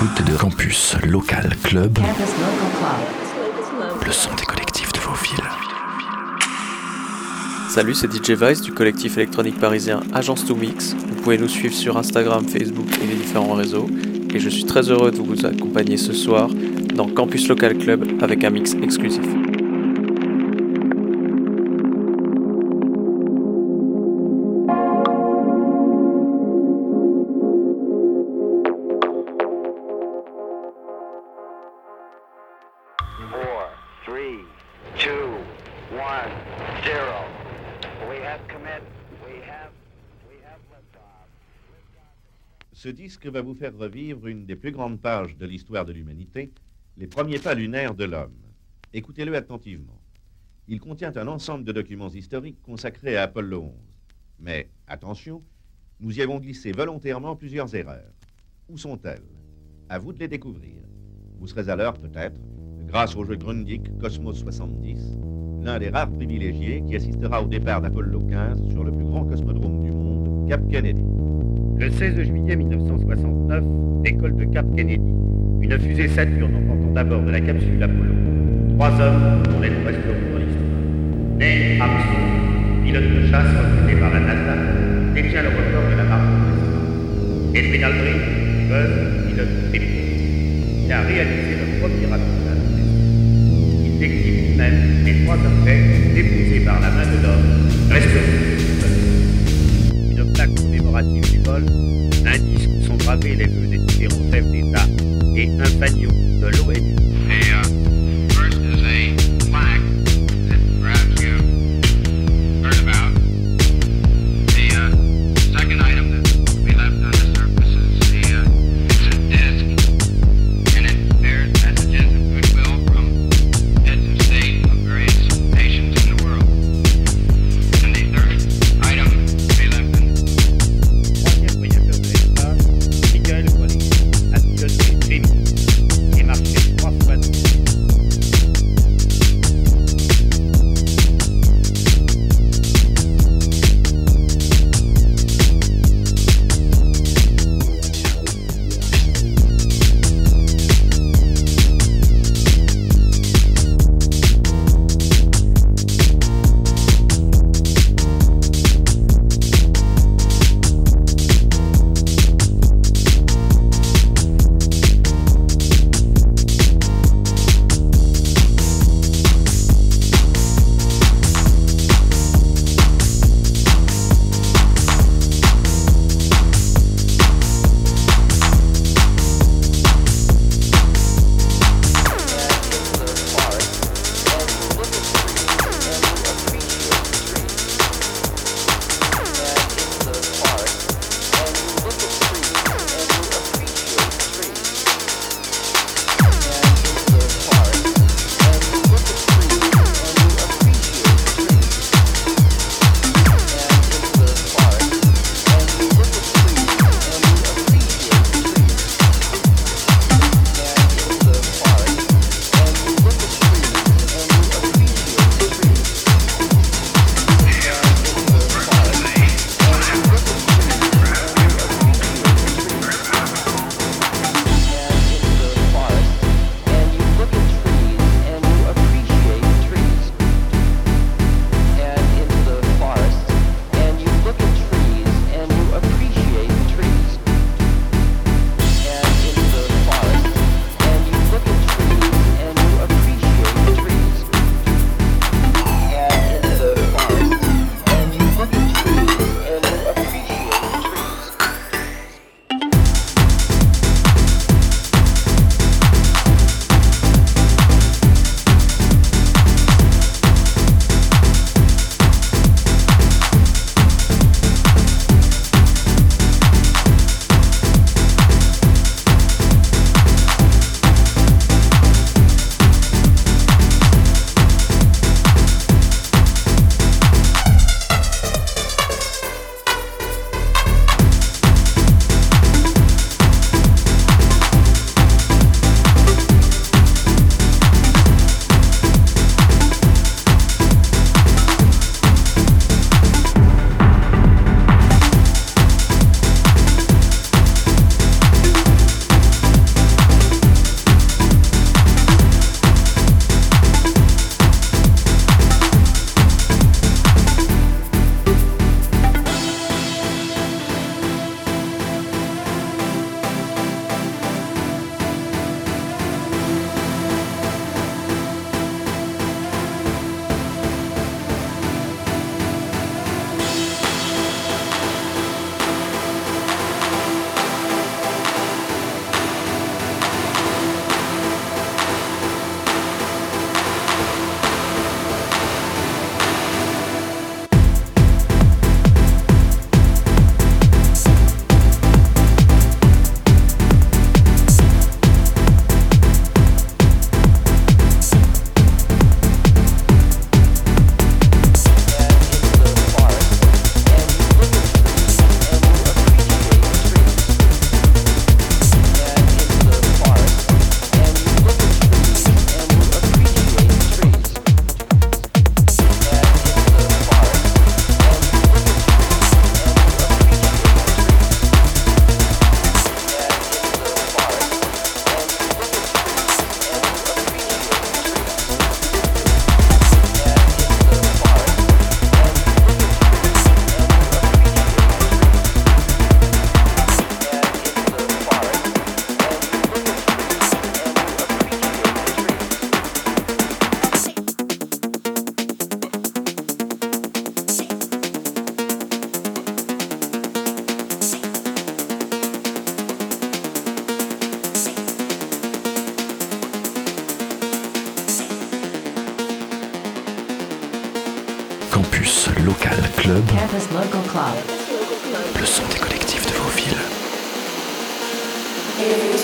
l'écoute de Campus Local Club, le son des collectifs de vos villes. Salut, c'est DJ Vice du collectif électronique parisien Agence 2 Mix. Vous pouvez nous suivre sur Instagram, Facebook et les différents réseaux. Et je suis très heureux de vous accompagner ce soir dans Campus Local Club avec un mix exclusif. Ce disque va vous faire revivre une des plus grandes pages de l'histoire de l'humanité, les premiers pas lunaires de l'homme. Écoutez-le attentivement. Il contient un ensemble de documents historiques consacrés à Apollo 11. Mais attention, nous y avons glissé volontairement plusieurs erreurs. Où sont-elles? À vous de les découvrir. Vous serez l'heure peut-être, grâce au jeu Grundig Cosmos 70, l'un des rares privilégiés qui assistera au départ d'Apollo 15 sur le plus grand cosmodrome du monde, Cap Kennedy. Le 16 juillet 1969, école de Cap Kennedy. Une fusée Saturne en partant d'abord de la capsule Apollo. Trois hommes dont les resteront dans l'histoire. Neil Armstrong, pilote de chasse recruté par la NASA, détient le record de la marque précédente. Edwin Aldrin, Buzz, pilote Triple, qui a réalisé le premier attentat. Il décrit même les trois objets déposés par la main de l'homme, plaque un disque où sont gravés les vœux des différents chefs d'État et un pagnon de l'ONU. Thank you.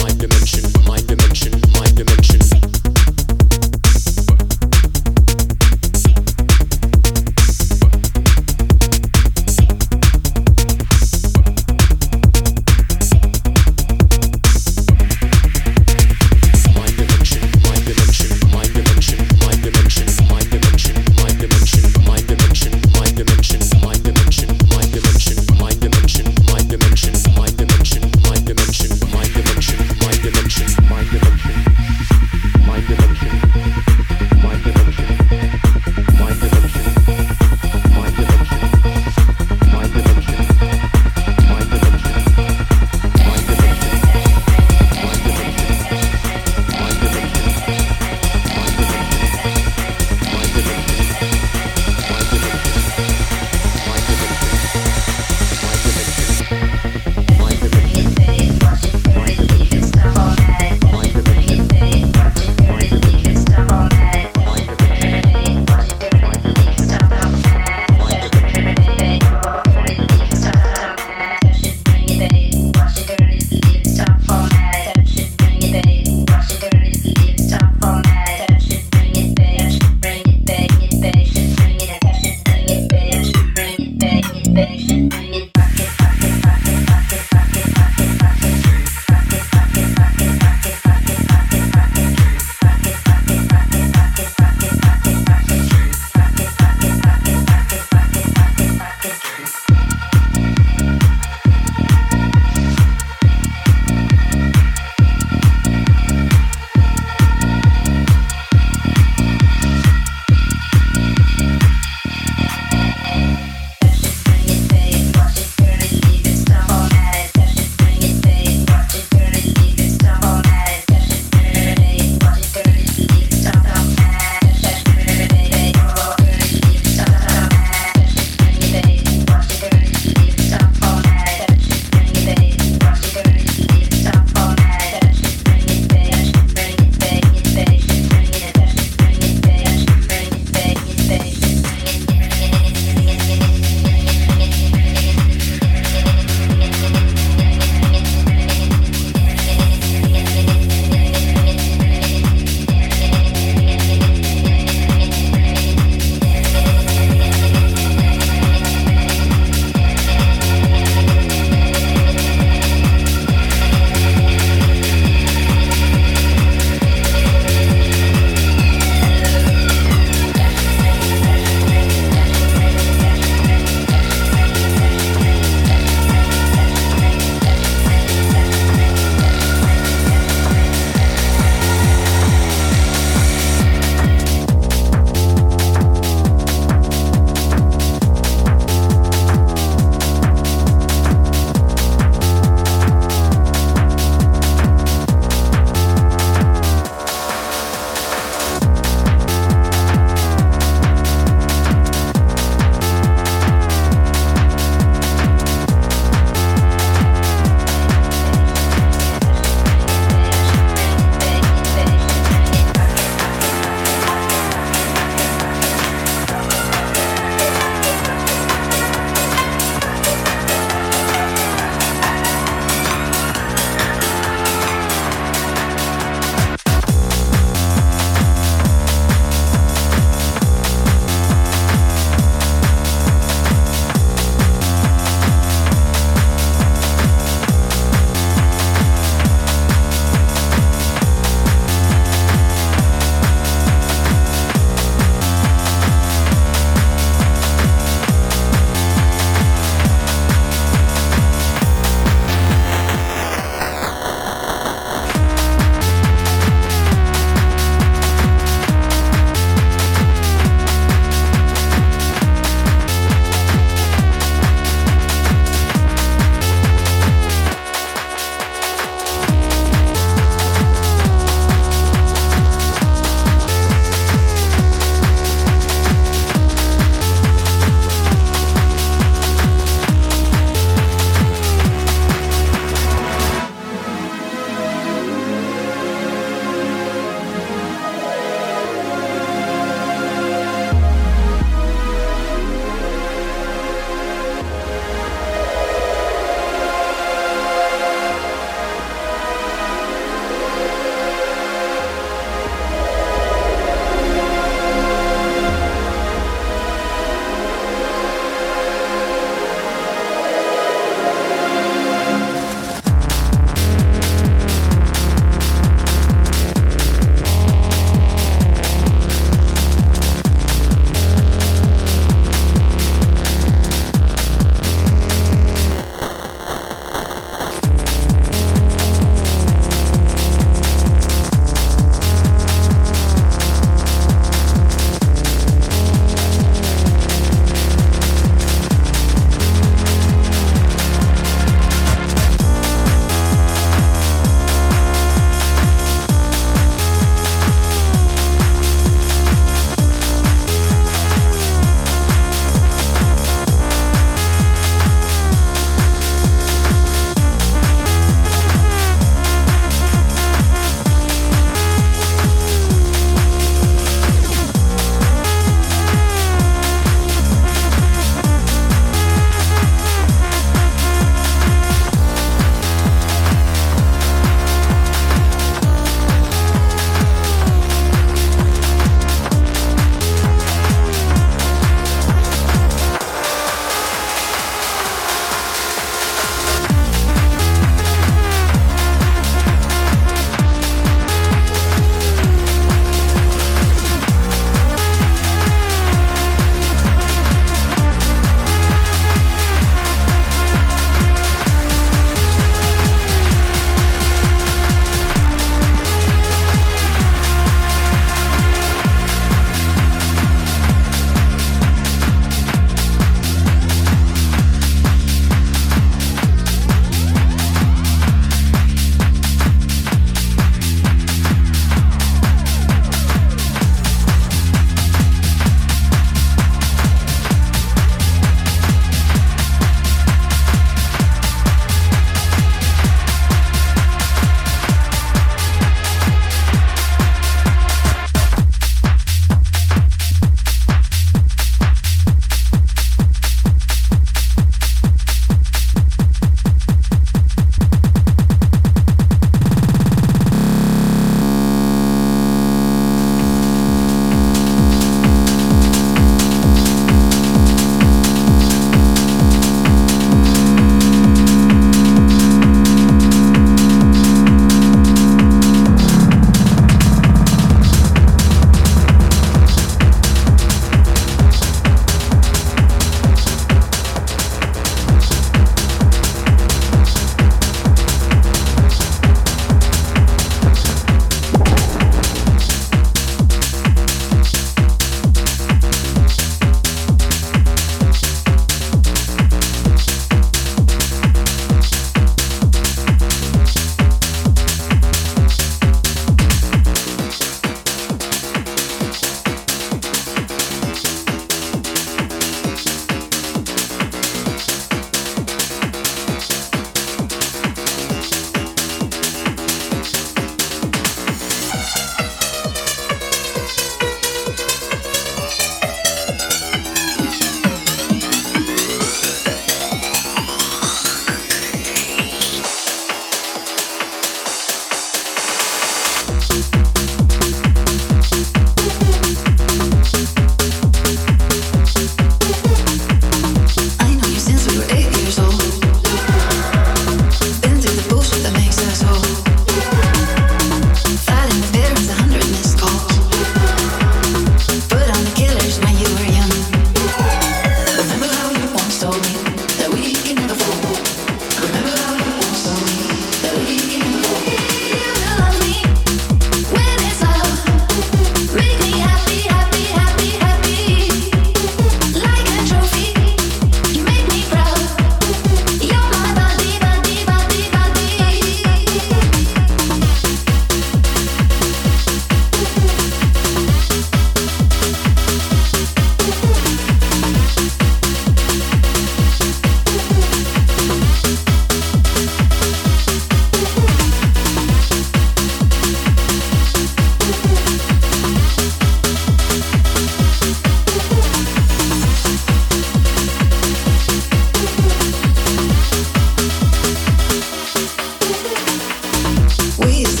We